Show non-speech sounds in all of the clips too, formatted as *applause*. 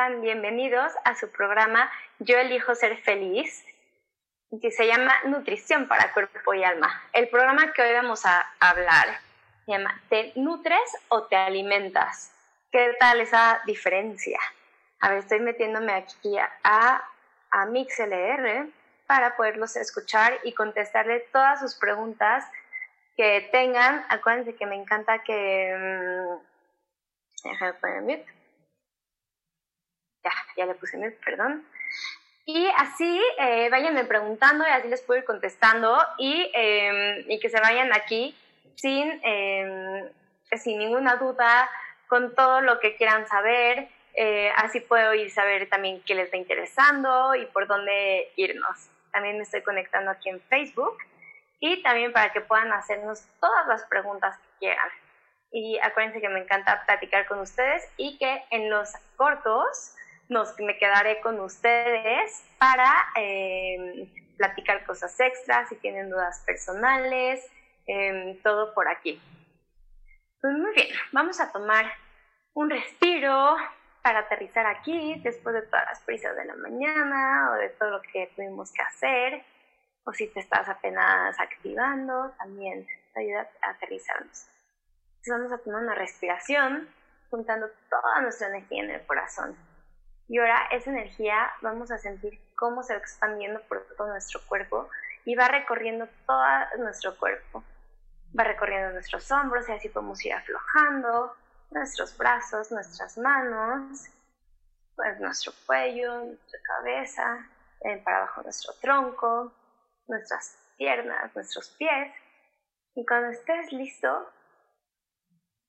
están? Bienvenidos a su programa Yo elijo ser feliz, que se llama Nutrición para Cuerpo y Alma. El programa que hoy vamos a hablar se llama ¿Te nutres o te alimentas? ¿Qué tal esa diferencia? A ver, estoy metiéndome aquí a, a MixLR para poderlos escuchar y contestarle todas sus preguntas que tengan. Acuérdense que me encanta que... Mm, déjame poner mute ya, ya le puse mute, perdón. Y así eh, váyanme preguntando y así les puedo ir contestando y, em, y que se vayan aquí sin, em, sin ninguna duda, con todo lo que quieran saber. Eh, así puedo ir saber también qué les está interesando y por dónde irnos. También me estoy conectando aquí en Facebook y también para que puedan hacernos todas las preguntas que quieran. Y acuérdense que me encanta platicar con ustedes y que en los cortos nos, me quedaré con ustedes para em, platicar cosas extras, si tienen dudas personales, em, todo por aquí. Pues muy bien, vamos a tomar un respiro para aterrizar aquí después de todas las prisas de la mañana o de todo lo que tuvimos que hacer. O si te estás apenas activando, también te ayuda a aterrizarnos. Entonces vamos a tomar una respiración, juntando toda nuestra energía en el corazón. Y ahora esa energía vamos a sentir cómo se va expandiendo por todo nuestro cuerpo y va recorriendo todo nuestro cuerpo. Va recorriendo nuestros hombros y así podemos ir aflojando nuestros brazos, nuestras manos, pues nuestro cuello, nuestra cabeza, para abajo nuestro tronco, nuestras piernas, nuestros pies. Y cuando estés listo,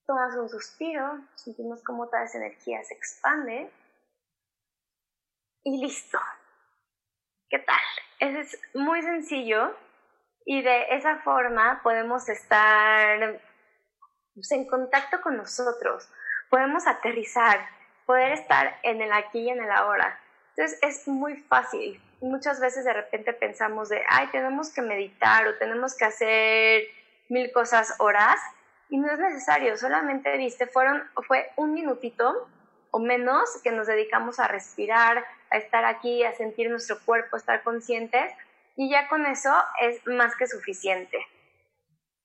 tomas un suspiro, sentimos cómo toda esa energía se expande y listo. ¿Qué tal? es muy sencillo y de esa forma podemos estar pues, en contacto con nosotros, podemos aterrizar, poder estar en el aquí y en el ahora. Entonces es muy fácil. Muchas veces de repente pensamos de, ay, tenemos que meditar o tenemos que hacer mil cosas horas y no es necesario, solamente viste, fueron, fue un minutito o menos que nos dedicamos a respirar, a estar aquí, a sentir nuestro cuerpo, a estar conscientes y ya con eso es más que suficiente.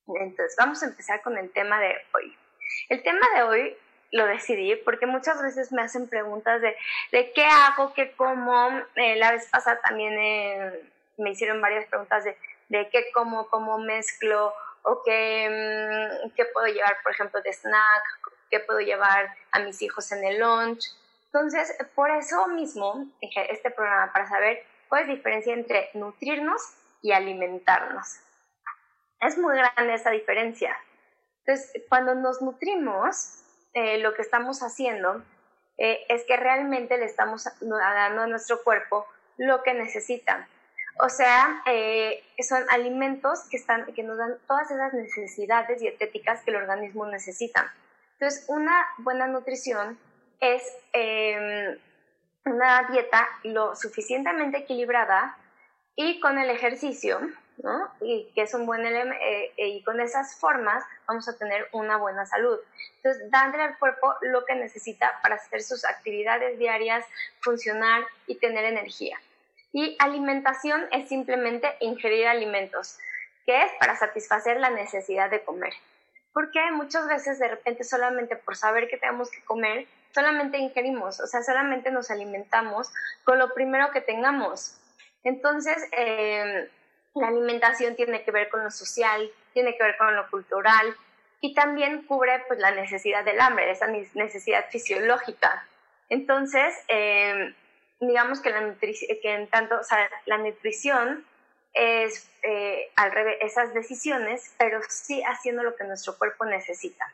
Entonces, vamos a empezar con el tema de hoy. El tema de hoy lo decidí porque muchas veces me hacen preguntas de, de qué hago, qué como. Eh, la vez pasada también eh, me hicieron varias preguntas de, de qué como, cómo mezclo o qué, mm, qué puedo llevar, por ejemplo, de snack, qué puedo llevar a mis hijos en el lunch. Entonces, por eso mismo dije este programa para saber cuál es la diferencia entre nutrirnos y alimentarnos. Es muy grande esa diferencia. Entonces, cuando nos nutrimos, eh, lo que estamos haciendo eh, es que realmente le estamos dando a nuestro cuerpo lo que necesita. O sea, eh, son alimentos que, están, que nos dan todas esas necesidades dietéticas que el organismo necesita. Entonces, una buena nutrición es em, una dieta lo suficientemente equilibrada Y con el ejercicio, ¿no? Y que es un buen elemento, eh, eh, y con esas formas vamos a tener una buena salud. Entonces, darle al cuerpo lo que necesita para hacer sus actividades diarias, funcionar y tener energía. Y alimentación es simplemente ingerir alimentos, que es para satisfacer la necesidad de comer. Porque muchas veces de repente solamente por saber que tenemos que comer, solamente ingerimos, o sea, solamente nos alimentamos con lo primero que tengamos. Entonces, eh, la alimentación tiene que ver con lo social, tiene que ver con lo cultural y también cubre pues, la necesidad del hambre, esa necesidad fisiológica. Entonces, em, digamos que, la que en tanto, o sea, la nutrición es eh, al revés, esas decisiones, pero sí haciendo lo que nuestro cuerpo necesita.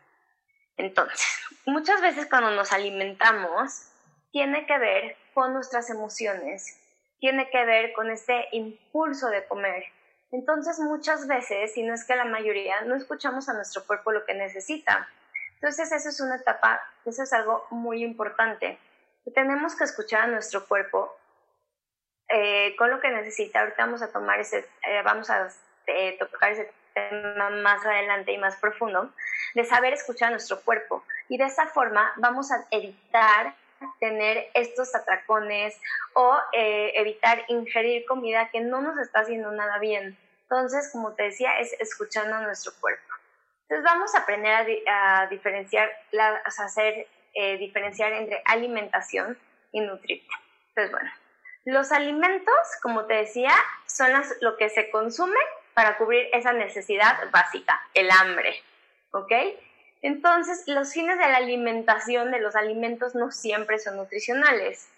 Entonces, muchas veces cuando nos alimentamos, tiene que ver con nuestras emociones, tiene que ver con este impulso de comer. Entonces muchas veces, si no es que la mayoría, no escuchamos a nuestro cuerpo lo que necesita. Entonces eso es una etapa, eso es algo muy importante. Tenemos que escuchar a nuestro cuerpo eh, con lo que necesita. Ahorita vamos a tomar ese, eh, vamos a eh, tocar ese tema más adelante y más profundo, de saber escuchar a nuestro cuerpo. Y de esa forma vamos a evitar tener estos atracones o eh, evitar ingerir comida que no nos está haciendo nada bien. Entonces, como te decía, es escuchando a nuestro cuerpo. Entonces vamos a aprender a, diferenciar, a hacer eh, diferenciar entre alimentación y nutrición. Entonces, bueno, los alimentos, como te decía, son lo que se consume para cubrir esa necesidad básica, el hambre, ¿ok? Entonces, los fines de la alimentación de los alimentos no siempre son nutricionales.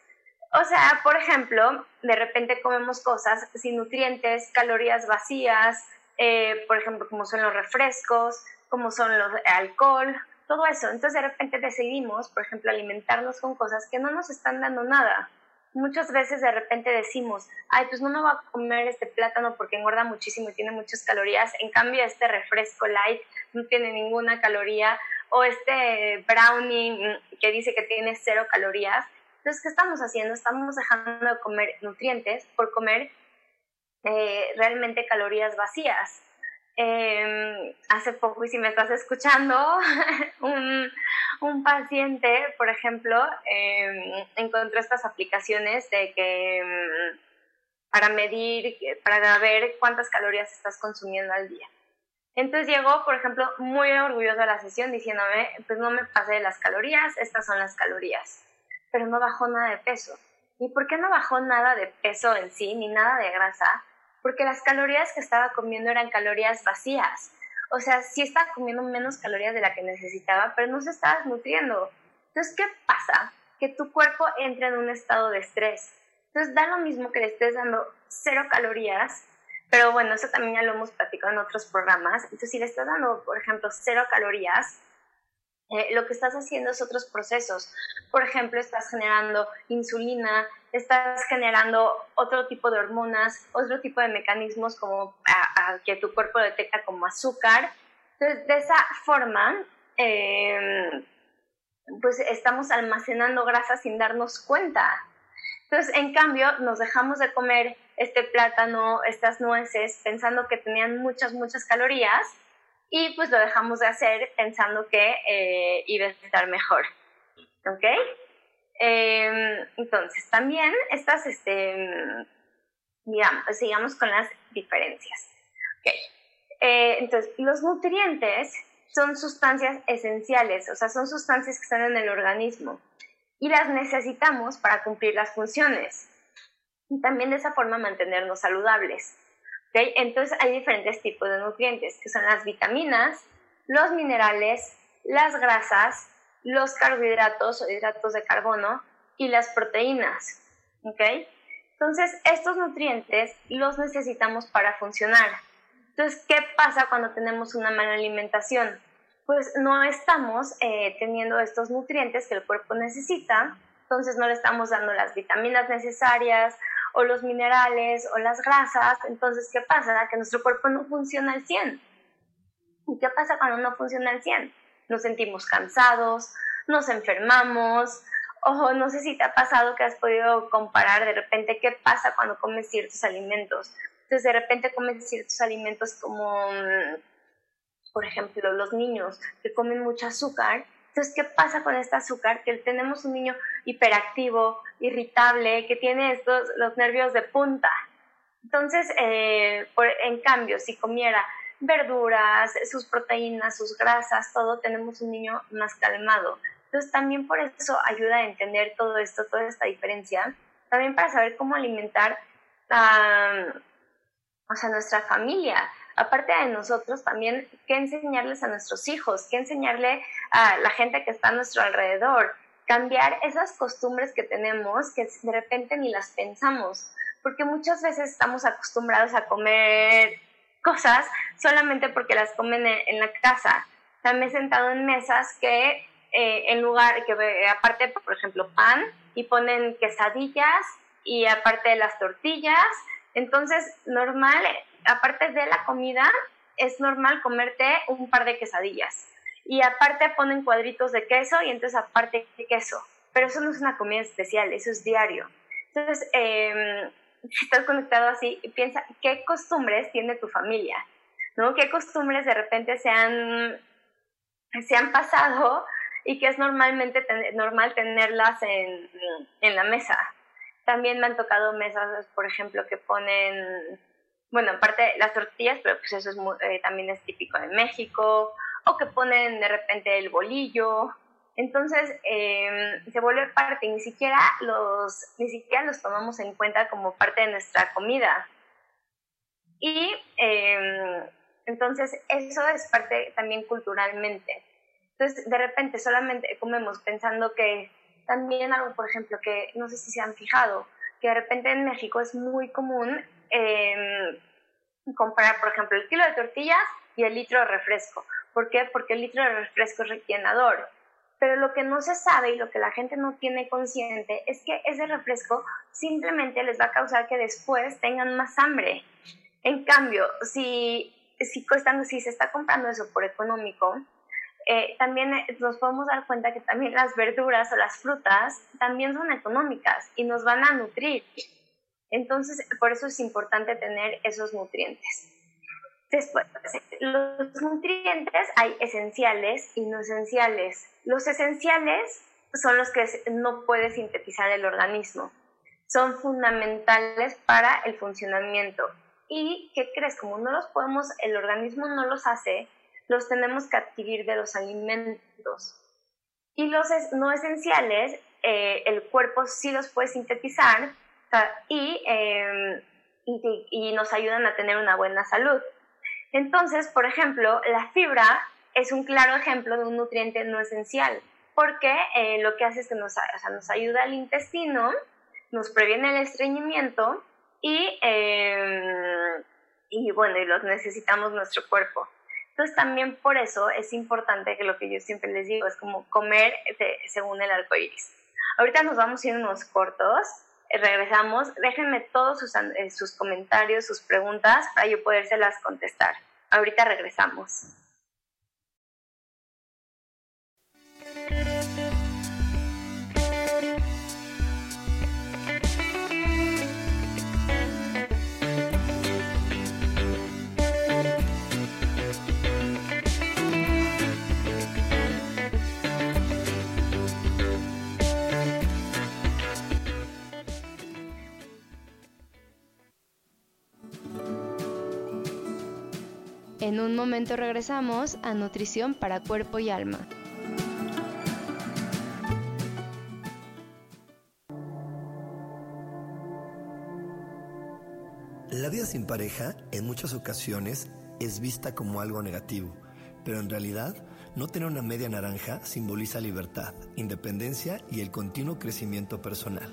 O sea, por ejemplo, de repente comemos cosas sin nutrientes, calorías vacías, eh, por ejemplo, como son los refrescos, como son los alcohol, todo eso. Entonces, de repente decidimos, por ejemplo, alimentarnos con cosas que no nos están dando nada. Muchas veces de repente decimos, ay, pues no me voy a comer este plátano porque engorda muchísimo y tiene muchas calorías. En cambio, este refresco light no tiene ninguna caloría, o este brownie que dice que tiene cero calorías. Entonces, ¿qué estamos haciendo? Estamos dejando de comer nutrientes por comer eh, realmente calorías vacías. Em, hace poco, y si me estás escuchando, *laughs* un, un, paciente, por ejemplo, eh, encontró estas aplicaciones de que em, para medir, para ver cuántas calorías estás consumiendo al día. Entonces llegó, por ejemplo, muy orgulloso a la sesión diciéndome, pues no me pasé de las calorías, estas son las calorías, pero no bajó nada de peso. ¿Y por qué no bajó nada de peso en sí, ni nada de grasa? Porque las calorías que estaba comiendo eran calorías vacías. O sea, sí estaba comiendo menos calorías de la que necesitaba, pero no se estaba nutriendo. Entonces, ¿qué pasa? Que tu cuerpo entra en un estado de estrés. Entonces, da lo mismo que le estés dando cero calorías pero bueno, eso también ya lo hemos platicado en otros programas. Entonces, si le estás dando, por ejemplo, cero calorías, eh, lo que estás haciendo es otros procesos. Por ejemplo, estás generando insulina, estás generando otro tipo de hormonas, otro tipo de mecanismos como a, que tu cuerpo detecta como azúcar. Entonces, de esa forma, em, pues estamos almacenando grasa sin darnos cuenta. Entonces, en cambio, nos dejamos de comer este plátano, estas nueces, pensando que tenían muchas, muchas calorías y pues lo dejamos de hacer pensando que eh, iba a estar mejor. ¿Ok? Em, entonces, también estas, este, digamos, sigamos con las diferencias. Okay. Eh, entonces, los nutrientes son sustancias esenciales, o sea, son sustancias que están en el organismo y las necesitamos para cumplir las funciones y también de esa forma mantenernos saludables. Entonces hay diferentes tipos de nutrientes, que son las vitaminas, los minerales, las grasas, los carbohidratos o hidratos de carbono y las proteínas. ¿okay? Entonces estos nutrientes los necesitamos para funcionar. Entonces, ¿qué pasa cuando tenemos una mala alimentación? Pues no estamos eh, teniendo estos nutrientes que el cuerpo necesita, entonces no le estamos dando las vitaminas necesarias o los minerales o las grasas, entonces, ¿qué pasa? Que nuestro cuerpo no funciona al 100. ¿Y qué pasa cuando no funciona al 100? Nos sentimos cansados, nos enfermamos Ojo, no sé si te ha pasado que has podido comparar de repente qué pasa cuando comes ciertos alimentos. Entonces, de repente comes ciertos alimentos como, mm, por ejemplo, los niños que comen mucho azúcar. Entonces, ¿qué pasa con este azúcar? Que tenemos un niño hiperactivo, irritable, que tiene estos, los nervios de punta. Entonces, eh, en cambio, si comiera verduras, sus proteínas, sus grasas, todo, tenemos un niño más calmado. Entonces también por eso ayuda a entender todo esto, toda esta diferencia, también para saber cómo alimentar a, o sea, nuestra familia. Aparte de nosotros, también qué enseñarles a nuestros hijos, qué enseñarle a la gente que está a nuestro alrededor, cambiar esas costumbres que tenemos que de repente ni las pensamos, porque muchas veces estamos acostumbrados a comer cosas solamente porque las comen en, la casa. También he sentado en mesas que eh, en lugar, que aparte, por ejemplo, pan, y ponen quesadillas y aparte de las tortillas. Entonces, normal, aparte de la comida, es normal comerte un par de quesadillas. Y aparte ponen cuadritos de queso y entonces aparte de queso. Pero eso no es una comida especial, eso es diario. Entonces, eh, estás conectado así, piensa qué costumbres tiene tu familia, ¿no? ¿Qué costumbres de repente se han, se han pasado y que es normalmente normal tenerlas en, en, la mesa? También me han tocado mesas, por ejemplo, que ponen, bueno, aparte las tortillas, pero pues eso es eh, también es típico de México, o que ponen de repente el bolillo, entonces em, se vuelve parte, ni siquiera, los, ni siquiera los tomamos en cuenta como parte de nuestra comida. Y em, entonces eso es parte también culturalmente. Entonces de repente solamente comemos pensando que también algo, por ejemplo, que no sé si se han fijado, que de repente en México es muy común eh, comprar, por ejemplo, el kilo de tortillas y el litro de refresco. ¿Por qué? Porque el litro de refresco es rellenador pero lo que no se sabe y lo que la gente no tiene consciente es que ese refresco simplemente les va a causar que después tengan más hambre. En cambio, si, si, si se está comprando eso por económico, eh, también nos podemos dar cuenta que también las verduras o las frutas también son económicas y nos van a nutrir. Entonces, por eso es importante tener esos nutrientes. Después, los nutrientes hay esenciales y no esenciales. Los esenciales son los que no puede sintetizar el organismo. Son fundamentales para el funcionamiento. ¿Y qué crees? Como no los podemos, el organismo no los hace, los tenemos que adquirir de los alimentos. Y los no esenciales, eh, el cuerpo sí los puede sintetizar em, y, y nos ayudan a tener una buena salud. Entonces, por ejemplo, la fibra es un claro ejemplo de un nutriente no esencial, porque eh, lo que hace es que nos, nos ayuda al intestino, nos previene el estreñimiento y, em, y bueno, y los necesitamos nuestro cuerpo. Entonces también por eso es importante que lo que yo siempre les digo es como comer según el arco iris. Ahorita nos vamos a ir unos cortos, eh, regresamos, déjenme todos sus, eh, sus comentarios, sus preguntas para yo podérselas contestar. Ahorita regresamos. En un momento regresamos a Nutrición para Cuerpo y Alma. La vida sin pareja en muchas ocasiones es vista como algo negativo, pero en realidad no tener una media naranja simboliza libertad, independencia y el continuo crecimiento personal.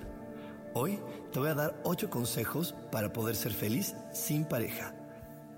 Hoy te voy a dar 8 consejos para poder ser feliz sin pareja.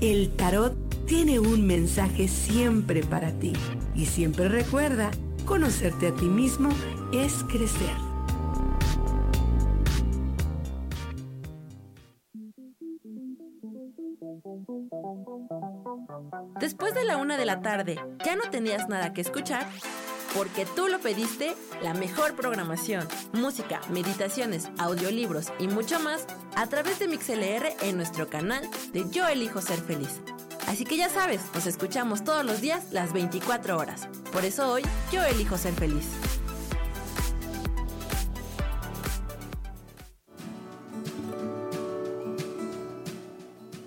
el tarot tiene un mensaje siempre para ti y siempre recuerda, conocerte a ti mismo es crecer. Después de la una de la tarde, ¿ya no tenías nada que escuchar? Porque tú lo pediste, la mejor programación, música, meditaciones, audiolibros y mucho más a través de MixLR en nuestro canal de Yo Elijo Ser Feliz. Así que ya sabes, nos escuchamos todos los días las 24 horas. Por eso hoy yo elijo ser feliz.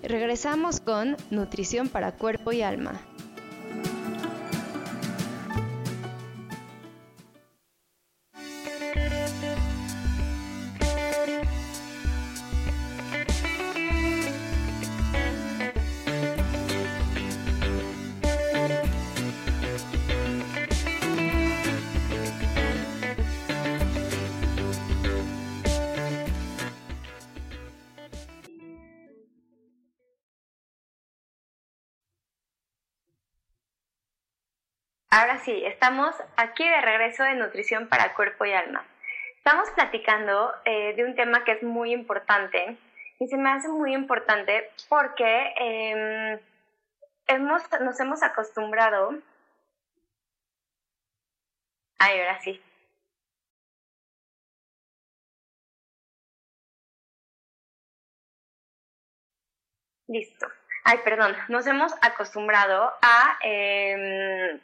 Regresamos con Nutrición para Cuerpo y Alma. Sí, estamos aquí de regreso de nutrición para cuerpo y alma. Estamos platicando eh, de un tema que es muy importante y se me hace muy importante porque em, hemos, nos hemos acostumbrado. Ay, ahora sí. Listo. Ay, perdón. Nos hemos acostumbrado a em,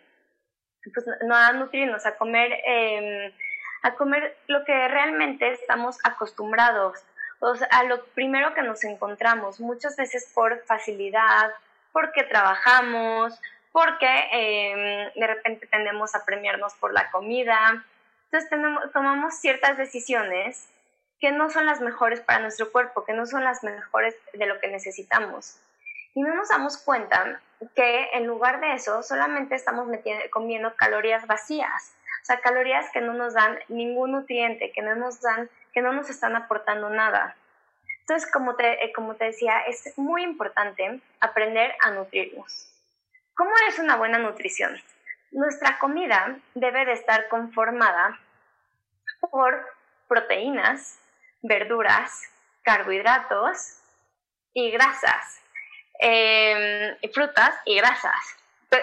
pues, no a nutrirnos, a comer, eh, a comer lo que realmente estamos acostumbrados, o sea, a lo primero que nos encontramos, muchas veces por facilidad, porque trabajamos, porque eh, de repente tendemos a premiarnos por la comida. Entonces tenemos, tomamos ciertas decisiones que no son las mejores para nuestro cuerpo, que no son las mejores de lo que necesitamos. Y no nos damos cuenta que en lugar de eso solamente estamos metiendo, comiendo calorías vacías, o sea, calorías que no nos dan ningún nutriente, que no nos dan, que no nos están aportando nada. Entonces, como te, eh, como te decía, es muy importante aprender a nutrirnos. ¿Cómo es una buena nutrición? Nuestra comida debe de estar conformada por proteínas, verduras, carbohidratos y grasas. Em, frutas y grasas.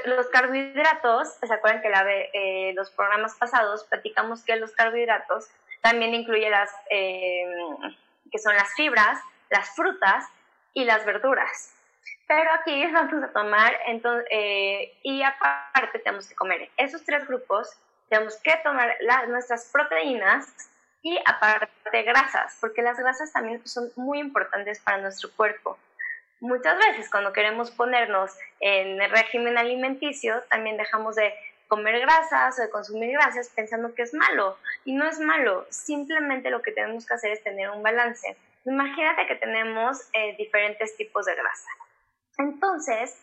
Los carbohidratos, ¿se acuerdan que la eh, los programas pasados platicamos que los carbohidratos también incluyen las, em, que son las fibras, las frutas y las verduras. Pero aquí *laughs* vamos a tomar, entonces, eh, y aparte tenemos que comer esos tres grupos, tenemos que tomar nuestras proteínas y aparte grasas, porque las grasas también son muy importantes para nuestro cuerpo Muchas veces cuando queremos ponernos en el régimen alimenticio, también dejamos de comer grasas o de consumir grasas pensando que es malo. Y no es malo, simplemente lo que tenemos que hacer es tener un balance. Imagínate que tenemos eh, diferentes tipos de grasa. Entonces,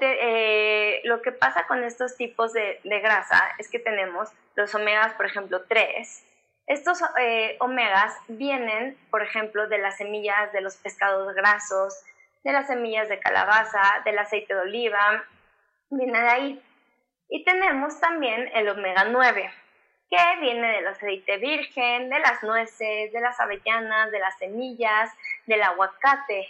eh, lo que pasa con estos tipos de, grasa es que tenemos los omegas, por ejemplo, 3. Estos eh, omegas vienen, por ejemplo, de las semillas de los pescados grasos, de las semillas de calabaza, del aceite de oliva, viene de ahí. Y tenemos también el omega 9, que viene del aceite virgen, de las nueces, de las avellanas, de las semillas, del aguacate.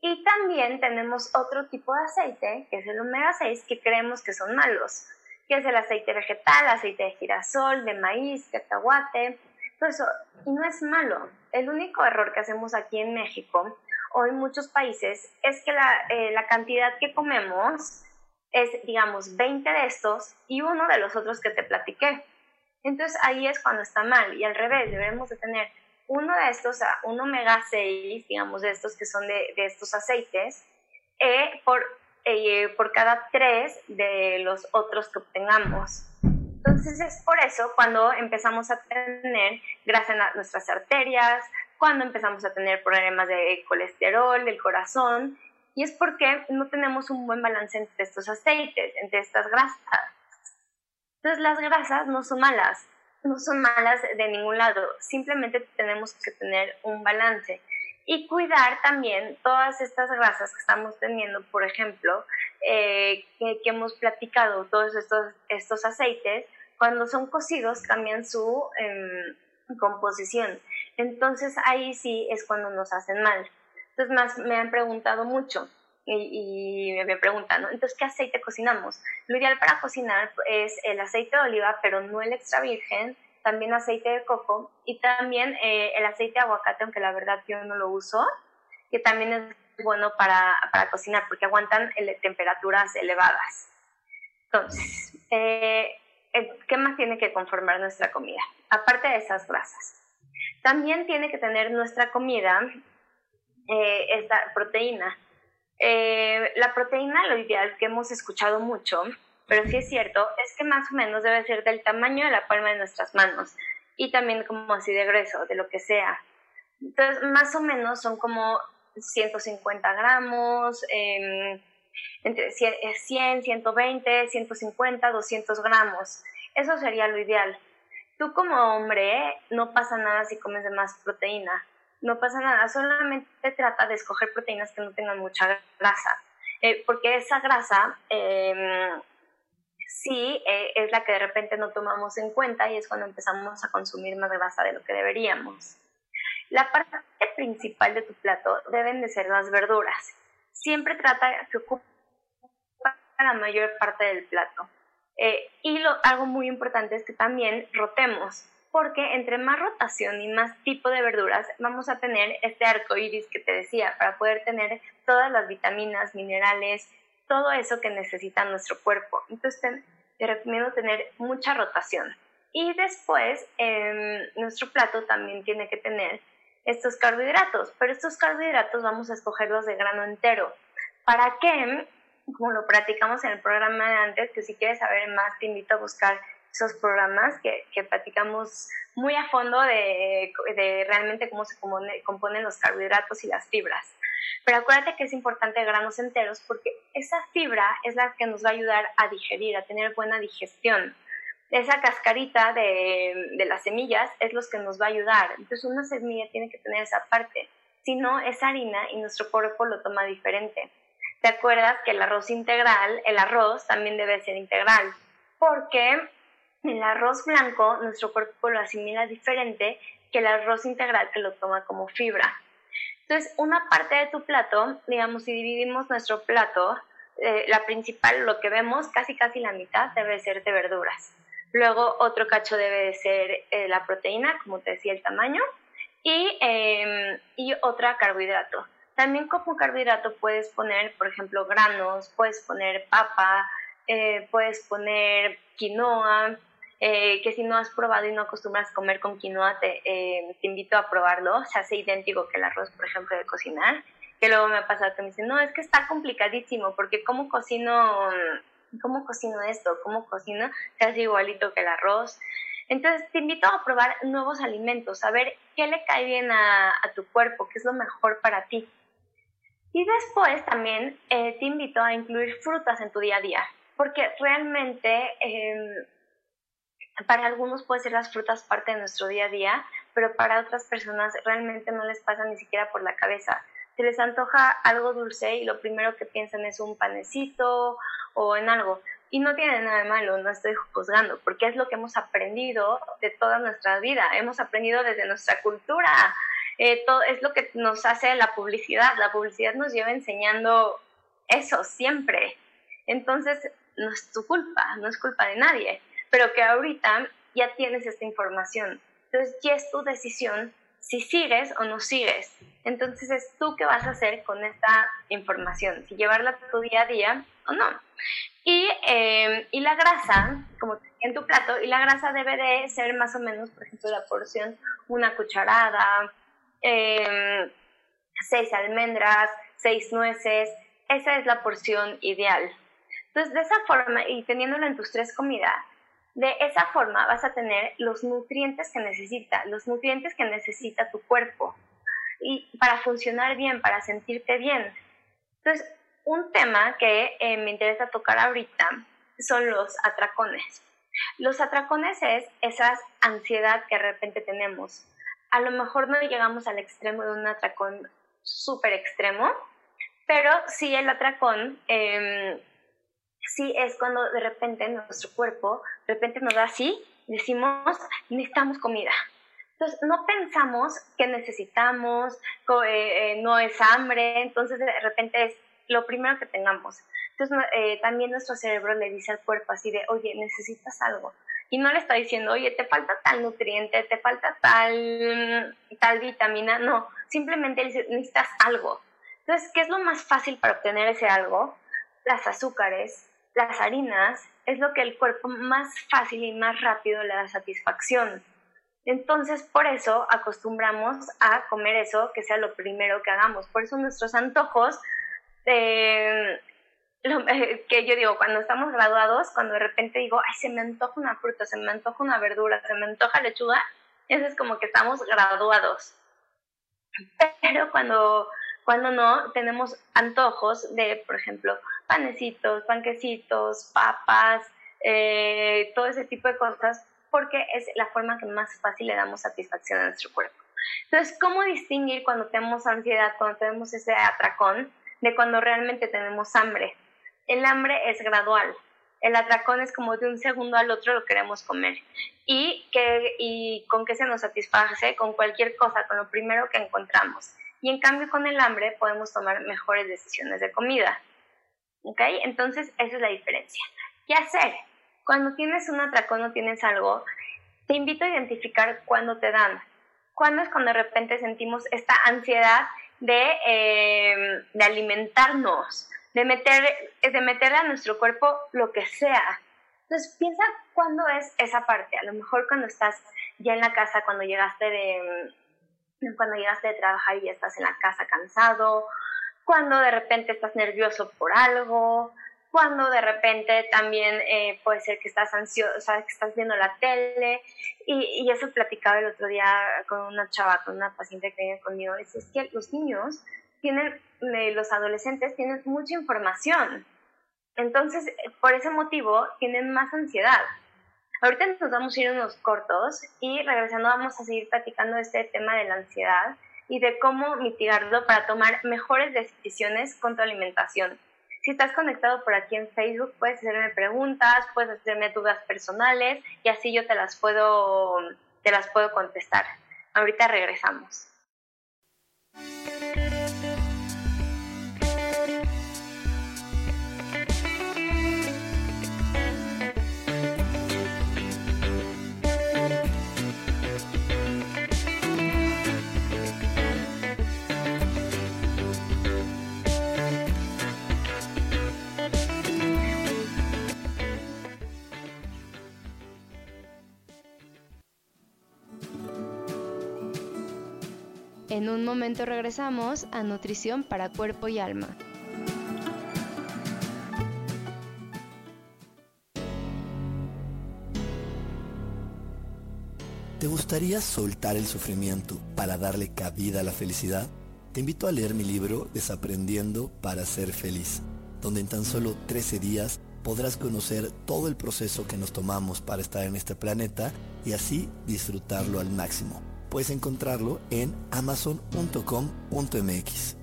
Y también tenemos otro tipo de aceite, que es el omega 6, que creemos que son malos, que es el aceite vegetal, aceite de girasol, de maíz, cacahuate, todo eso. Y no es malo. El único error que hacemos aquí en México o en muchos países es que la, eh, la cantidad que comemos es, digamos, 20 de estos y uno de los otros que te platiqué. Entonces ahí es cuando está mal y al revés, debemos de tener uno de estos, un omega 6, digamos, de estos que son de, de estos aceites, eh, por, eh, por cada tres de los otros que obtengamos. Entonces es por eso cuando empezamos a tener grasa en nuestras arterias, cuando empezamos a tener problemas de colesterol, del corazón, y es porque no tenemos un buen balance entre estos aceites, entre estas grasas. Entonces las grasas no son malas, no son malas de ningún lado, simplemente tenemos que tener un balance y cuidar también todas estas grasas que estamos teniendo, por ejemplo, eh, que, hemos platicado, todos estos, estos aceites, cuando son cocidos cambian su em, composición. Entonces ahí sí es cuando nos hacen mal. Entonces más me han preguntado mucho y, me preguntan, ¿no? Entonces, ¿qué aceite cocinamos? Lo ideal para cocinar es el aceite de oliva, pero no el extra virgen, también aceite de coco y también eh, el aceite de aguacate, aunque la verdad yo no lo uso, que también es bueno para, para cocinar porque aguantan temperaturas elevadas. Entonces, eh, ¿qué más tiene que conformar nuestra comida? Aparte de esas grasas. También tiene que tener nuestra comida eh, esta proteína. Eh, la proteína, lo ideal que hemos escuchado mucho, pero sí es cierto, es que más o menos debe ser del tamaño de la palma de nuestras manos y también como así de grueso, de lo que sea. Entonces, más o menos son como 150 gramos, em, entre 100, 120, 150, 200 gramos. Eso sería lo ideal. Tú como hombre, no pasa nada si comes de más proteína no pasa nada, solamente trata de escoger proteínas que no tengan mucha grasa, eh, porque esa grasa em, sí eh, es la que de repente no tomamos en cuenta y es cuando empezamos a consumir más grasa de lo que deberíamos. La parte principal de tu plato deben de ser las verduras. Siempre trata que ocupe la mayor parte del plato. Eh, y lo, algo muy importante es que también rotemos porque entre más rotación y más tipo de verduras vamos a tener este arco iris que te decía, para poder tener todas las vitaminas, minerales, todo eso que necesita nuestro cuerpo. Entonces te, recomiendo tener mucha rotación. Y después, em, nuestro plato también tiene que tener estos carbohidratos, pero estos carbohidratos vamos a escogerlos de grano entero. ¿Para qué? Como lo practicamos en el programa de antes, que si quieres saber más, te invito a buscar esos programas que, que platicamos muy a fondo de, de, realmente cómo se componen los carbohidratos y las fibras. Pero acuérdate que es importante granos enteros porque esa fibra es la que nos va a ayudar a digerir, a tener buena digestión. Esa cascarita de, las semillas es lo que nos va a ayudar. Entonces una semilla tiene que tener esa parte. Si no, es harina y nuestro cuerpo lo toma diferente. ¿Te acuerdas que el arroz integral, el arroz también debe ser integral? Porque el arroz blanco, nuestro cuerpo lo asimila diferente que el arroz integral que lo toma como fibra. Entonces, una parte de tu plato, digamos, si dividimos nuestro plato, eh, la principal, lo que vemos, casi casi la mitad debe ser de verduras. Luego, otro cacho debe de ser eh, la proteína, como te decía, el tamaño, y, eh, y otra carbohidrato. También como carbohidrato puedes poner, por ejemplo, granos, puedes poner papa, eh, puedes poner quinoa, eh, que si no has probado y no acostumbras comer con quinoa, te, eh, te, invito a probarlo. Se hace idéntico que el arroz, por ejemplo, de cocinar. que luego me ha pasado que me dicen, no, es que está complicadísimo, porque ¿cómo cocino, cómo cocino esto? ¿Cómo cocino casi igualito que el arroz? Entonces te invito a probar nuevos alimentos, a ver qué le cae bien a, tu cuerpo, qué es lo mejor para ti. Y después también eh, te invito a incluir frutas en tu día a día, porque realmente em, para algunos puede ser las frutas parte de nuestro día a día, pero para otras personas realmente no les pasa ni siquiera por la cabeza. Se les antoja algo dulce y lo primero que piensan es un panecito o en algo. Y no tiene nada de malo, no estoy juzgando, porque es lo que hemos aprendido de toda nuestra vida, hemos aprendido desde nuestra cultura. Eh, todo, es lo que nos hace la publicidad. La publicidad nos lleva enseñando eso siempre. Entonces, no es tu culpa, no es culpa de nadie pero que ahorita ya tienes esta información. Entonces ya es tu decisión si sigues o no sigues. Entonces es tú qué vas a hacer con esta información, si llevarla a tu día a día o no. Y, em, y la grasa, como en tu plato, y la grasa debe de ser más o menos, por ejemplo, la porción, una cucharada, em, seis almendras, seis nueces, esa es la porción ideal. Entonces, de esa forma, y teniéndola en tus tres comidas, de esa forma vas a tener los nutrientes que necesita, los nutrientes que necesita tu cuerpo y para funcionar bien, para sentirte bien. Entonces, un tema que eh, me interesa tocar ahorita son los atracones. Los atracones es esa ansiedad que de repente tenemos. A lo mejor no llegamos al extremo de un atracón súper extremo, pero sí el atracón em, sí es cuando de repente nuestro cuerpo, de repente nos da así, decimos, necesitamos comida. Entonces, no pensamos que necesitamos, eh, eh, no es hambre, entonces de repente es lo primero que tengamos. Entonces, eh, también nuestro cerebro le dice al cuerpo así de, oye, necesitas algo. Y no le está diciendo, oye, te falta tal nutriente, te falta tal, tal vitamina. No, simplemente dice, necesitas algo. Entonces, ¿qué es lo más fácil para obtener ese algo? Las azúcares, las harinas es lo que el cuerpo más fácil y más rápido le da satisfacción. Entonces, por eso acostumbramos a comer eso, que sea lo primero que hagamos. Por eso nuestros antojos, eh, eh, que yo digo, cuando estamos graduados, cuando de repente digo, ay, se me antoja una fruta, se me antoja una verdura, se me antoja lechuga, eso es como que estamos graduados. Pero cuando, cuando no, tenemos antojos de, por ejemplo, panecitos, panquecitos, papas, eh, todo ese tipo de cosas, porque es la forma que más fácil le damos satisfacción a nuestro cuerpo. Entonces, ¿cómo distinguir cuando tenemos ansiedad, cuando tenemos ese atracón, de cuando realmente tenemos hambre? El hambre es gradual. El atracón es como de un segundo al otro lo queremos comer. ¿Y, que, y con qué se nos satisface? Con cualquier cosa, con lo primero que encontramos. Y en cambio con el hambre podemos tomar mejores decisiones de comida. ¿Ok? Entonces, esa es la diferencia. ¿Qué hacer? Cuando tienes un atracón o tienes algo, te invito a identificar cuándo te dan. ¿Cuándo es cuando de repente sentimos esta ansiedad de, em, de alimentarnos, de, meter, de meterle a nuestro cuerpo lo que sea? Entonces, piensa cuándo es esa parte. A lo mejor cuando estás ya en la casa, cuando llegaste de, cuando llegaste de trabajar y ya estás en la casa cansado, cuando de repente estás nervioso por algo, cuando de repente también eh, puede ser que estás sea, que estás viendo la tele. Y, y eso platicaba el otro día con una chava, con una paciente que viene conmigo. Es, es que los niños tienen, eh, los adolescentes tienen mucha información. Entonces, por ese motivo, tienen más ansiedad. Ahorita nos vamos a ir unos cortos y regresando vamos a seguir platicando este tema de la ansiedad y de cómo mitigarlo para tomar mejores decisiones con tu alimentación. Si estás conectado por aquí en Facebook, puedes hacerme preguntas, puedes hacerme dudas personales y así yo te las puedo, te las puedo contestar. Ahorita regresamos. En un momento regresamos a Nutrición para Cuerpo y Alma. ¿Te gustaría soltar el sufrimiento para darle cabida a la felicidad? Te invito a leer mi libro Desaprendiendo para ser feliz, donde en tan solo 13 días podrás conocer todo el proceso que nos tomamos para estar en este planeta y así disfrutarlo al máximo. Puedes encontrarlo en amazon.com.mx.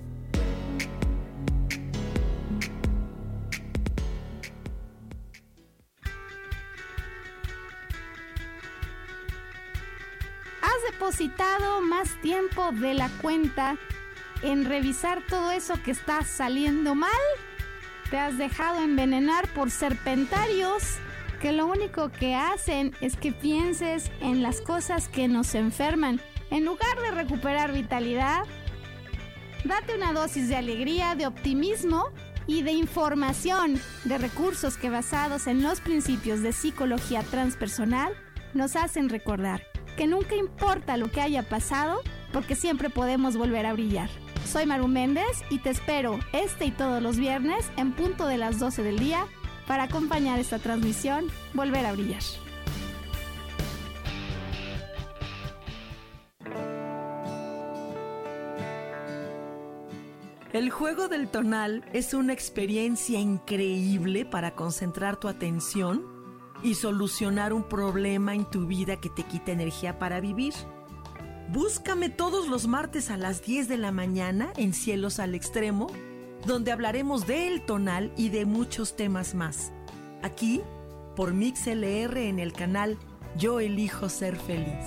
Has depositado más tiempo de la cuenta en revisar todo eso que está saliendo mal. Te has dejado envenenar por serpentarios lo único que hacen es que pienses en las cosas que nos enferman. En lugar de recuperar vitalidad, date una dosis de alegría, de optimismo y de información, de recursos que basados en los principios de psicología transpersonal nos hacen recordar que nunca importa lo que haya pasado, porque siempre podemos volver a brillar. Soy Maru Méndez y te espero este y todos los viernes en punto de las 12 del día para acompañar esta transmisión Volver a Brillar. El juego del tonal es una experiencia increíble para concentrar tu atención y solucionar un problema en tu vida que te quita energía para vivir. Búscame todos los martes a las 10 de la mañana en Cielos al Extremo, donde hablaremos del tonal y de muchos temas más. Aquí, por MixLR en el canal Yo elijo ser feliz.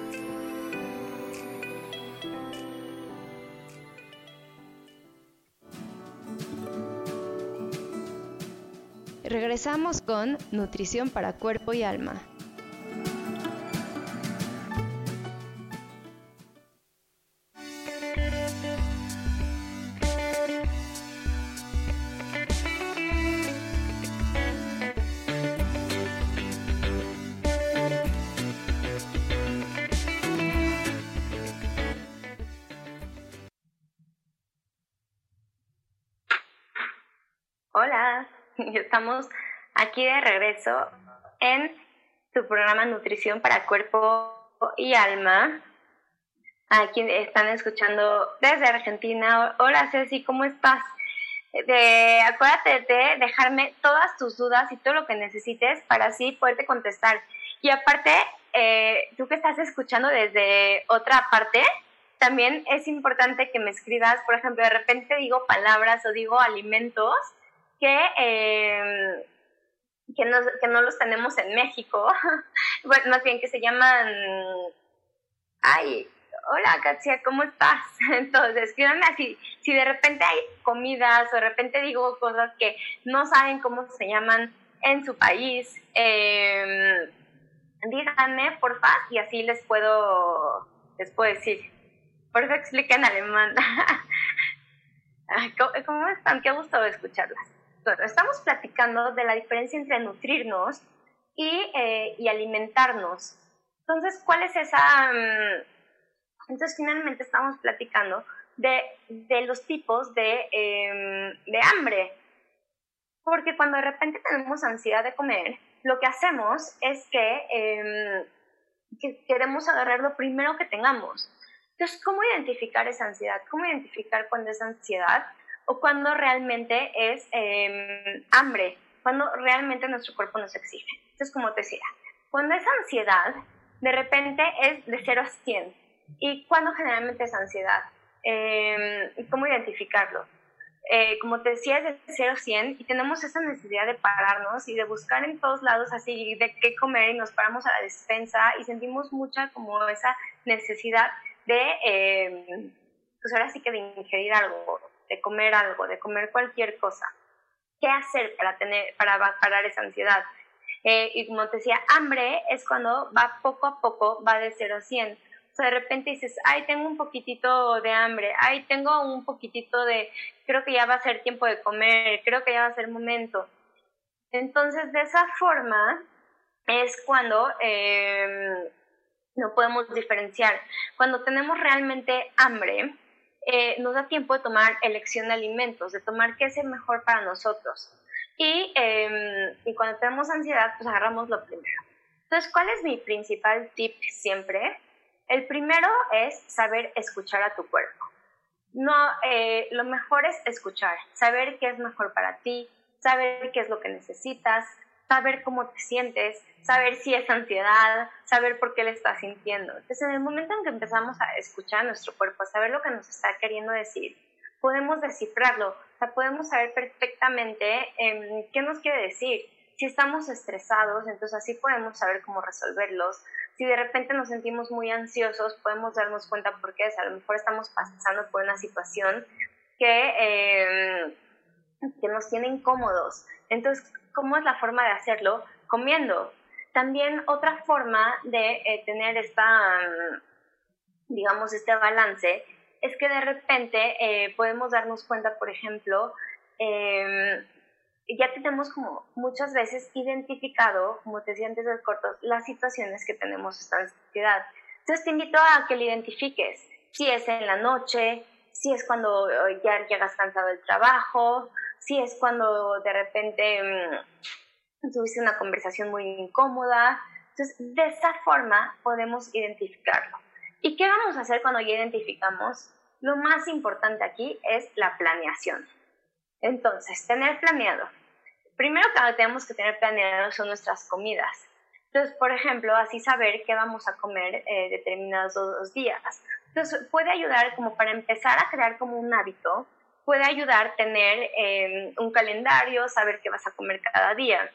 Regresamos con Nutrición para Cuerpo y Alma. Estamos aquí de regreso en tu programa Nutrición para Cuerpo y Alma. Aquí están escuchando desde Argentina. Hola Ceci, ¿cómo estás? De, acuérdate de dejarme todas tus dudas y todo lo que necesites para así poderte contestar. Y aparte, eh, tú que estás escuchando desde otra parte, también es importante que me escribas, por ejemplo, de repente digo palabras o digo alimentos que, eh, que, no, que no los tenemos en México, *laughs* bueno, más bien que se llaman, ay, hola Katia, ¿cómo estás? *laughs* Entonces, escríbanme así, si de repente hay comidas o de repente digo cosas que no saben cómo se llaman en su país, eh, díganme, porfa, y así les puedo, les puedo decir. Por eso explica en alemán. *laughs* ¿Cómo están? Qué gusto escucharlas estamos platicando de la diferencia entre nutrirnos y, eh, y alimentarnos. Entonces, ¿cuál es esa...? Mm, entonces, finalmente estamos platicando de, de los tipos de, em, de hambre. Porque cuando de repente tenemos ansiedad de comer, lo que hacemos es que, em, que queremos agarrar lo primero que tengamos. Entonces, ¿cómo identificar esa ansiedad? ¿Cómo identificar cuando es ansiedad? O cuando realmente es em, hambre, cuando realmente nuestro cuerpo nos exige. Entonces, como te decía, cuando es ansiedad, de repente es de 0 a 100. ¿Y cuando generalmente es ansiedad? Eh, ¿Cómo identificarlo? eh, como te decía, es de 0 a 100 y tenemos esa necesidad de pararnos y de buscar en todos lados así de qué comer y nos paramos a la despensa y sentimos mucha como esa necesidad de, eh, pues ahora sí que de ingerir algo, de comer algo, de comer cualquier cosa. ¿Qué hacer para, tener, para parar esa ansiedad? Eh, y como te decía, hambre es cuando va poco a poco, va de 0 a 100 o sea, de repente dices, ay, tengo un poquitito de hambre, ay, tengo un poquitito de, creo que ya va a ser tiempo de comer, creo que ya va a ser momento. Entonces, de esa forma es cuando eh, no podemos diferenciar. Cuando tenemos realmente hambre, eh, nos da tiempo de tomar elección de alimentos, de tomar qué es mejor para nosotros. Y, eh, y cuando tenemos ansiedad, pues agarramos lo primero. Entonces, ¿cuál es mi principal tip siempre? El primero es saber escuchar a tu cuerpo. No, eh, lo mejor es escuchar, saber qué es mejor para ti, saber qué es lo que necesitas, saber cómo te sientes, saber si es ansiedad, saber por qué le estás sintiendo. Entonces, en el momento en que empezamos a escuchar a nuestro cuerpo, a saber lo que nos está queriendo decir, podemos descifrarlo, o sea, podemos saber perfectamente em, qué nos quiere decir. Si estamos estresados, entonces así podemos saber cómo resolverlos si de repente nos sentimos muy ansiosos, podemos darnos cuenta por qué es. A lo mejor estamos pasando por una situación que, eh, que nos tiene incómodos. Entonces, ¿cómo es la forma de hacerlo? Comiendo. También otra forma de eh, tener esta, digamos, este balance es que de repente eh, podemos darnos cuenta, por ejemplo, eh, ya tenemos como muchas veces identificado, como te decía antes del corto, las situaciones que tenemos esta ansiedad. Entonces te invito a que lo identifiques, si es en la noche, si es cuando eh, ya llegas cansado del trabajo, si es cuando de repente mm, tuviste una conversación muy incómoda. Entonces, de esa forma podemos identificarlo. ¿Y qué vamos a hacer cuando ya identificamos? Lo más importante aquí es la planeación. Entonces, tener planeado primero que tenemos que tener planeado son nuestras comidas. Entonces, por ejemplo, así saber qué vamos a comer eh, determinados dos días. Entonces, puede ayudar como para empezar a crear como un hábito, puede ayudar tener em, un calendario, saber qué vas a comer cada día.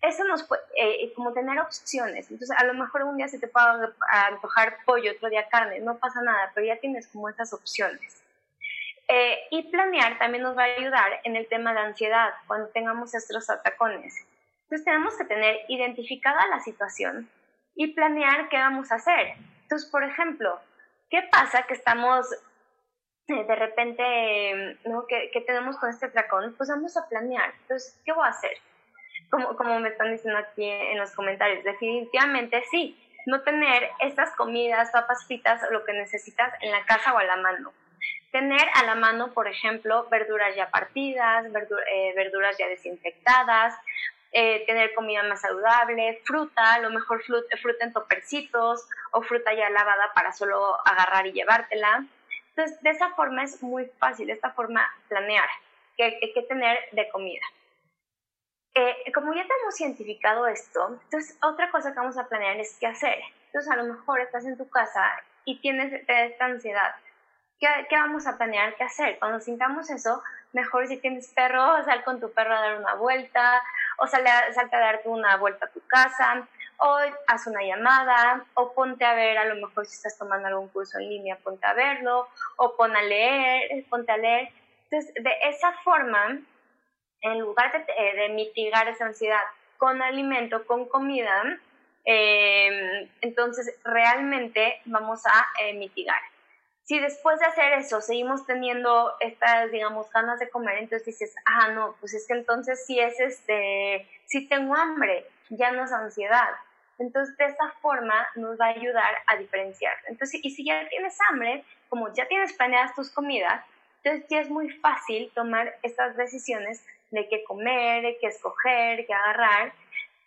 Eso nos puede, eh, como tener opciones. Entonces, a lo mejor un día se te puede antojar pollo, otro día carne, no pasa nada, pero ya tienes como esas opciones. Eh, y planear también nos va a ayudar en el tema de ansiedad cuando tengamos estos atacones. Entonces tenemos que tener identificada la situación y planear qué vamos a hacer. Entonces, por ejemplo, ¿qué pasa que estamos eh, de repente, ¿no? ¿Qué, tenemos con este atracón? Pues vamos a planear. Entonces, ¿qué voy a hacer? Como, como me están diciendo aquí en los comentarios, definitivamente sí, no tener estas comidas, papas fritas o lo que necesitas en la casa o a la mano Tener a la mano, por ejemplo, verduras ya partidas, eh, verduras ya desinfectadas, eh, tener comida más saludable, fruta, a lo mejor fruta, fruta en topercitos o fruta ya lavada para solo agarrar y llevártela. Entonces, de esa forma es muy fácil, de esta forma planear qué que tener de comida. Eh, como ya tenemos identificado esto, entonces otra cosa que vamos a planear es qué hacer. Entonces, a lo mejor estás en tu casa y tienes esta ansiedad ¿Qué, vamos a planear qué hacer? Cuando sintamos eso, mejor si tienes perro, sal con tu perro a dar una vuelta, o sale a, salte a darte una vuelta a tu casa, o haz una llamada, o ponte a ver, a lo mejor si estás tomando algún curso en línea, ponte a verlo, o pon a leer, ponte a leer. Entonces, de esa forma, en lugar de, eh, mitigar esa ansiedad con alimento, con comida, eh, entonces realmente vamos a eh, mitigar si después de hacer eso seguimos teniendo estas, digamos, ganas de comer, entonces dices, ah, no, pues es que entonces sí es este, sí tengo hambre, ya no es ansiedad. Entonces, de esa forma nos va a ayudar a diferenciar. Entonces, y si ya tienes hambre, como ya tienes planeadas tus comidas, entonces ya es muy fácil tomar estas decisiones de qué comer, qué escoger, qué agarrar.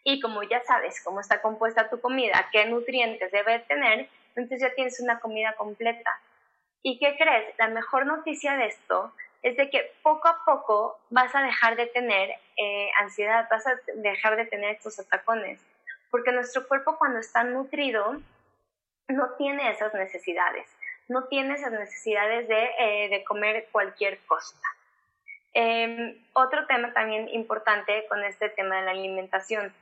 Y como ya sabes cómo está compuesta tu comida, qué nutrientes debe tener, entonces ya tienes una comida completa. ¿Y qué crees? La mejor noticia de esto es de que poco a poco vas a dejar de tener eh, ansiedad, vas a dejar de tener estos atacones, porque nuestro cuerpo cuando está nutrido no tiene esas necesidades, no tiene esas necesidades de, eh, de comer cualquier cosa. Em, otro tema también importante con este tema de la alimentación.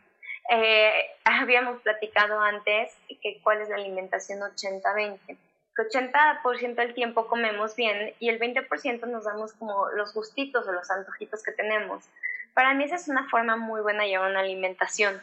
Eh, *laughs* habíamos platicado antes que cuál es la alimentación 80-20. Que 80% del tiempo comemos bien y el 20% nos damos como los gustitos o los antojitos que tenemos. Para mí esa es una forma muy buena de llevar una alimentación.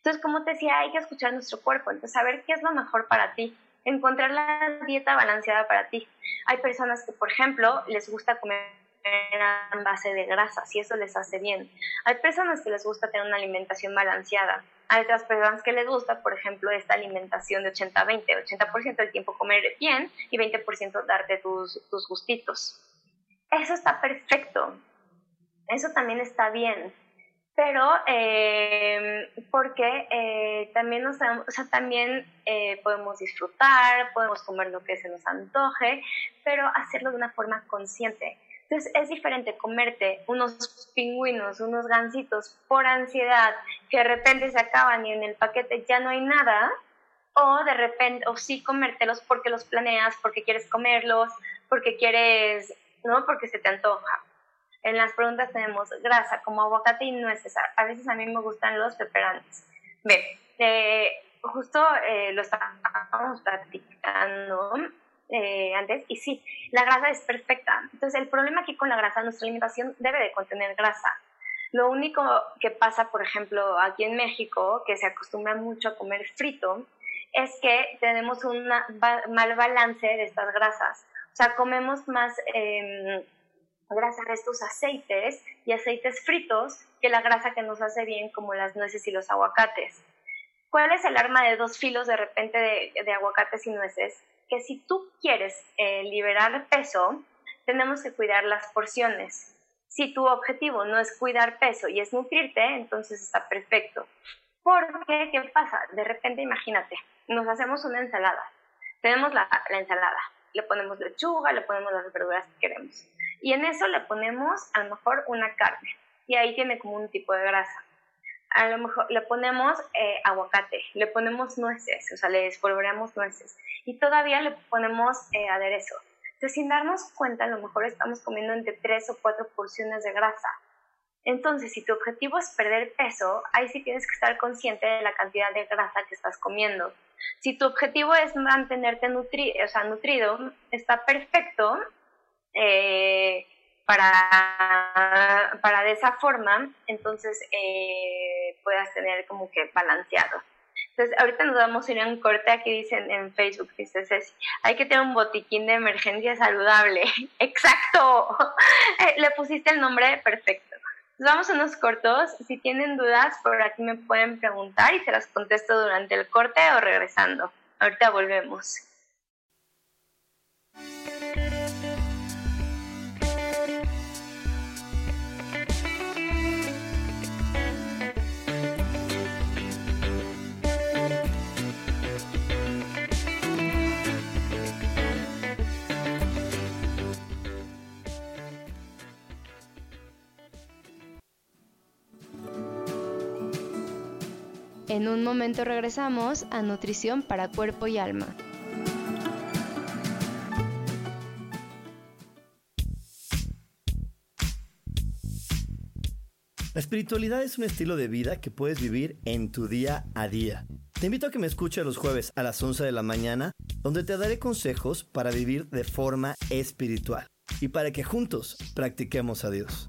Entonces, como te decía, hay que escuchar nuestro cuerpo, entonces saber qué es lo mejor para ti, encontrar la dieta balanceada para ti. Hay personas que, por ejemplo, les gusta comer en base de grasas y eso les hace bien. Hay personas que les gusta tener una alimentación balanceada. Hay otras personas que les gusta, por ejemplo, esta alimentación de 80-20, 80%, del tiempo comer bien y 20% darte tus, tus gustitos. Eso está perfecto. Eso también está bien. Pero eh, porque eh, también, nos, o sea, también eh, podemos disfrutar, podemos comer lo que se nos antoje, pero hacerlo de una forma consciente entonces es diferente comerte unos pingüinos, unos gansitos por ansiedad que de repente se acaban y en el paquete ya no hay nada, o de repente, o sí comértelos porque los planeas, porque quieres comerlos, porque quieres, ¿no? Porque se te antoja. En las preguntas tenemos grasa como aguacate y nueces. A veces a mí me gustan los peperantes. Ve, eh, justo eh, lo estábamos platicando eh, antes, y sí, la grasa es perfecta. Entonces, el problema aquí con la grasa, nuestra alimentación debe de contener grasa. Lo único que pasa, por ejemplo, aquí en México, que se acostumbra mucho a comer frito, es que tenemos un mal balance de estas grasas. O sea, comemos más eh, grasa de estos aceites y aceites fritos que la grasa que nos hace bien, como las nueces y los aguacates. ¿Cuál es el arma de dos filos de repente de aguacates y nueces? que si tú quieres eh, liberar peso, tenemos que cuidar las porciones. Si tu objetivo no es cuidar peso y es nutrirte, entonces está perfecto. Porque, ¿qué pasa? De repente, imagínate, nos hacemos una ensalada. Tenemos la, la ensalada, le ponemos lechuga, le ponemos las verduras que queremos. Y en eso le ponemos a lo mejor una carne. Y ahí tiene como un tipo de grasa a lo mejor le ponemos eh, aguacate, le ponemos nueces, o sea, le espolvoreamos nueces y todavía le ponemos eh, aderezo. Entonces, sin darnos cuenta, a lo mejor estamos comiendo entre tres o cuatro porciones de grasa. Entonces, si tu objetivo es perder peso, ahí sí tienes que estar consciente de la cantidad de grasa que estás comiendo. Si tu objetivo es mantenerte nutri o sea, nutrido, está perfecto. Eh, para, para de esa forma, entonces eh, puedas tener como que balanceado. Entonces, ahorita nos vamos a ir a un corte, aquí dicen en Facebook, dice Ceci, hay que tener un botiquín de emergencia saludable. *laughs* Exacto, *laughs* le pusiste el nombre perfecto. vamos a unos cortos, si tienen dudas, por aquí me pueden preguntar y se las contesto durante el corte o regresando. Ahorita volvemos. En un momento regresamos a Nutrición para Cuerpo y Alma. La espiritualidad es un estilo de vida que puedes vivir en tu día a día. Te invito a que me escuches los jueves a las 11 de la mañana, donde te daré consejos para vivir de forma espiritual y para que juntos practiquemos a Dios.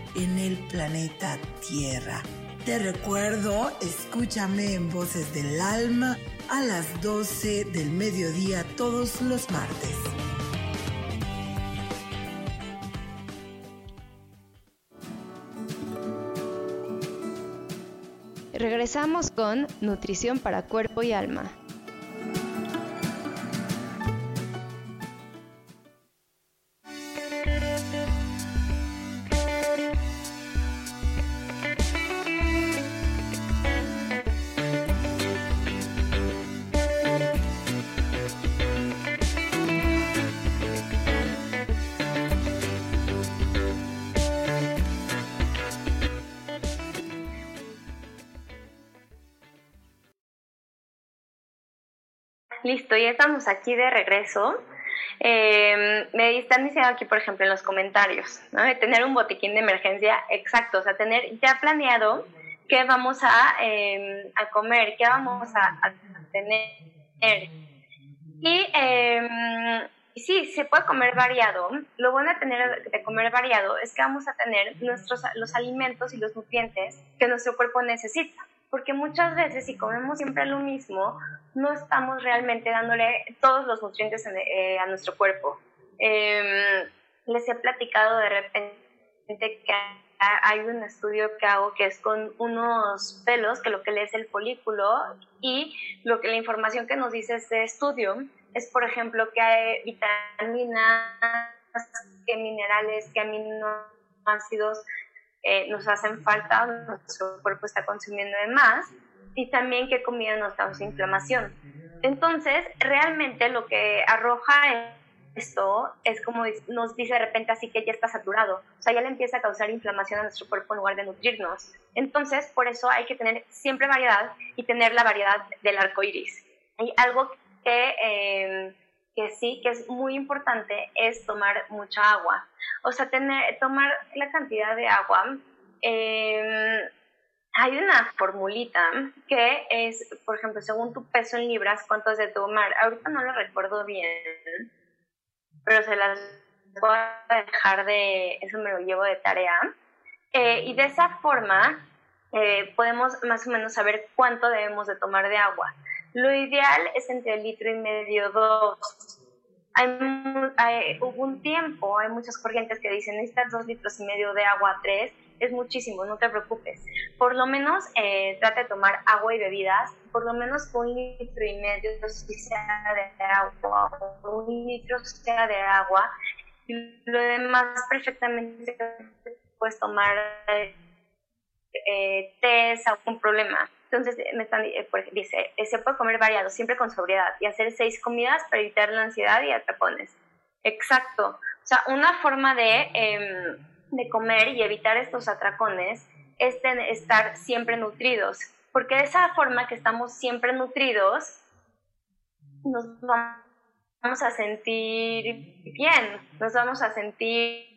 en el planeta Tierra. Te recuerdo, escúchame en Voces del Alma a las 12 del mediodía todos los martes. Regresamos con Nutrición para Cuerpo y Alma. Listo, ya estamos aquí de regreso. Eh, me están diciendo aquí, por ejemplo, en los comentarios. De tener un botiquín de emergencia exacto, o sea, tener ya planeado qué vamos a, em, a comer, qué vamos a, tener. Y eh, sí, se puede comer variado. Lo bueno de, de comer variado es que vamos a tener nuestros, los alimentos y los nutrientes que nuestro cuerpo necesita porque muchas veces si comemos siempre lo mismo, no estamos realmente dándole todos los nutrientes eh, a nuestro cuerpo. Em, les he platicado de repente que hay un estudio que hago que es con unos pelos, que lo que lee es el folículo, y lo que la información que nos dice este estudio es, por ejemplo, que hay vitaminas, que minerales, que aminoácidos, eh, nos hacen falta, nuestro cuerpo está consumiendo de más y también qué comida nos causa inflamación. Entonces, realmente lo que arroja esto es como nos dice de repente así que ya está saturado, o sea, ya le empieza a causar inflamación a nuestro cuerpo en lugar de nutrirnos. Entonces, por eso hay que tener siempre variedad y tener la variedad del arco iris. Hay algo que eh, que sí, que es muy importante, es tomar mucha agua. O sea, tener, tomar la cantidad de agua. Em, hay una formulita que es, por ejemplo, según tu peso en libras, cuánto has de tomar. Ahorita no lo recuerdo bien, pero se las voy a dejar de, eso me lo llevo de tarea. Eh, y de esa forma eh, podemos más o menos saber cuánto debemos de tomar de agua. Lo ideal es entre el litro y medio, dos. Hay, hubo un tiempo, hay muchas corrientes que dicen necesitas dos litros y medio de agua, tres, es muchísimo, no te preocupes. Por lo menos eh, trata de tomar agua y bebidas, por lo menos un litro y medio de agua, un litro sea de agua, y lo demás perfectamente puedes tomar eh, té, algún problema. Entonces, me están, eh, dice, eh, se puede comer variado, siempre con sobriedad, y hacer seis comidas para evitar la ansiedad y atrapones. Exacto. O sea, una forma de, em, de comer y evitar estos atracones es estar siempre nutridos, porque de esa forma que estamos siempre nutridos, nos vamos a sentir bien, nos vamos a sentir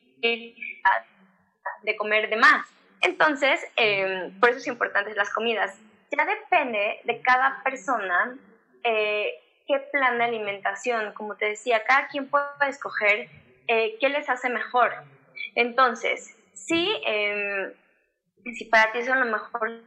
de comer de más. Entonces, em, por eso es importante las comidas ya depende de cada persona eh, qué plan de alimentación. Como te decía, cada quien puede escoger eh, qué les hace mejor. Entonces, si, em, si para ti son lo mejor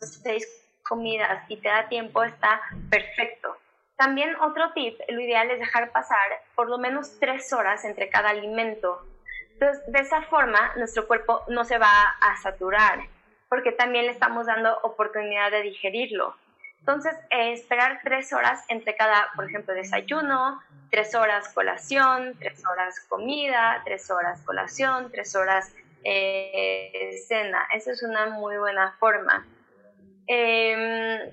seis comidas y te da tiempo, está perfecto. También otro tip, lo ideal es dejar pasar por lo menos tres horas entre cada alimento. Entonces, de esa forma, nuestro cuerpo no se va a saturar, porque también le estamos dando oportunidad de digerirlo. Entonces, eh, esperar tres horas entre cada, por ejemplo, desayuno, tres horas colación, tres horas comida, tres horas colación, tres horas eh, cena. Esa es una muy buena forma. Eh,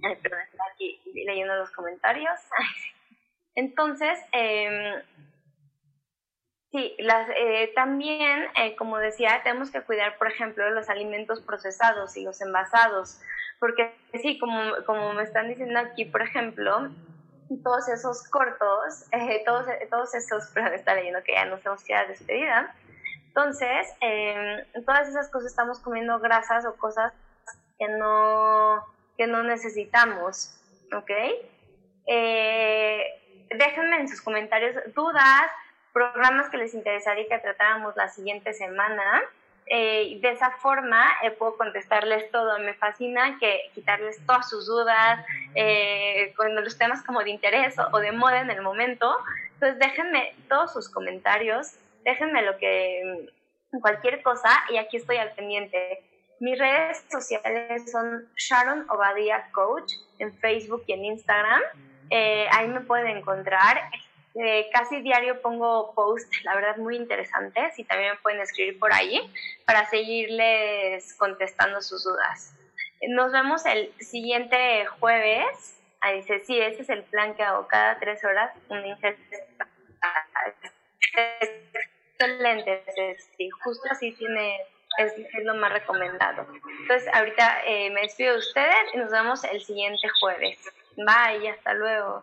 perdón, estoy aquí leyendo los comentarios. *laughs* Entonces, eh, sí, las, eh, también, eh, como decía, tenemos que cuidar, por ejemplo, los alimentos procesados y los envasados porque sí, como, como me están diciendo aquí, por ejemplo, todos esos cortos, *laughs* eh, todos, todos esos, *laughs* pero está leyendo que ya nos hemos quedado despedida. Entonces, eh, todas esas cosas estamos comiendo grasas o cosas que no, que no necesitamos, ¿ok? Eh, déjenme en sus comentarios dudas, programas que les interesaría que tratáramos la siguiente semana. Eh, de esa forma eh, puedo contestarles todo. Me fascina que quitarles todas sus dudas eh, con los temas como de interés o, de moda en el momento. Entonces déjenme todos sus comentarios, déjenme lo que cualquier cosa y aquí estoy al pendiente. Mis redes sociales son Sharon Obadia Coach en Facebook y en Instagram. ahí me pueden encontrar. Eh, casi diario pongo post, la verdad, muy interesantes y también me pueden escribir por ahí para seguirles contestando sus dudas. Nos vemos el siguiente jueves. Ahí dice, sí, ese es el plan que hago cada tres horas, un Excelente, justo así tiene, es, lo más recomendado. Entonces, ahorita eh, me despido de ustedes y nos vemos el siguiente jueves. Bye, hasta luego.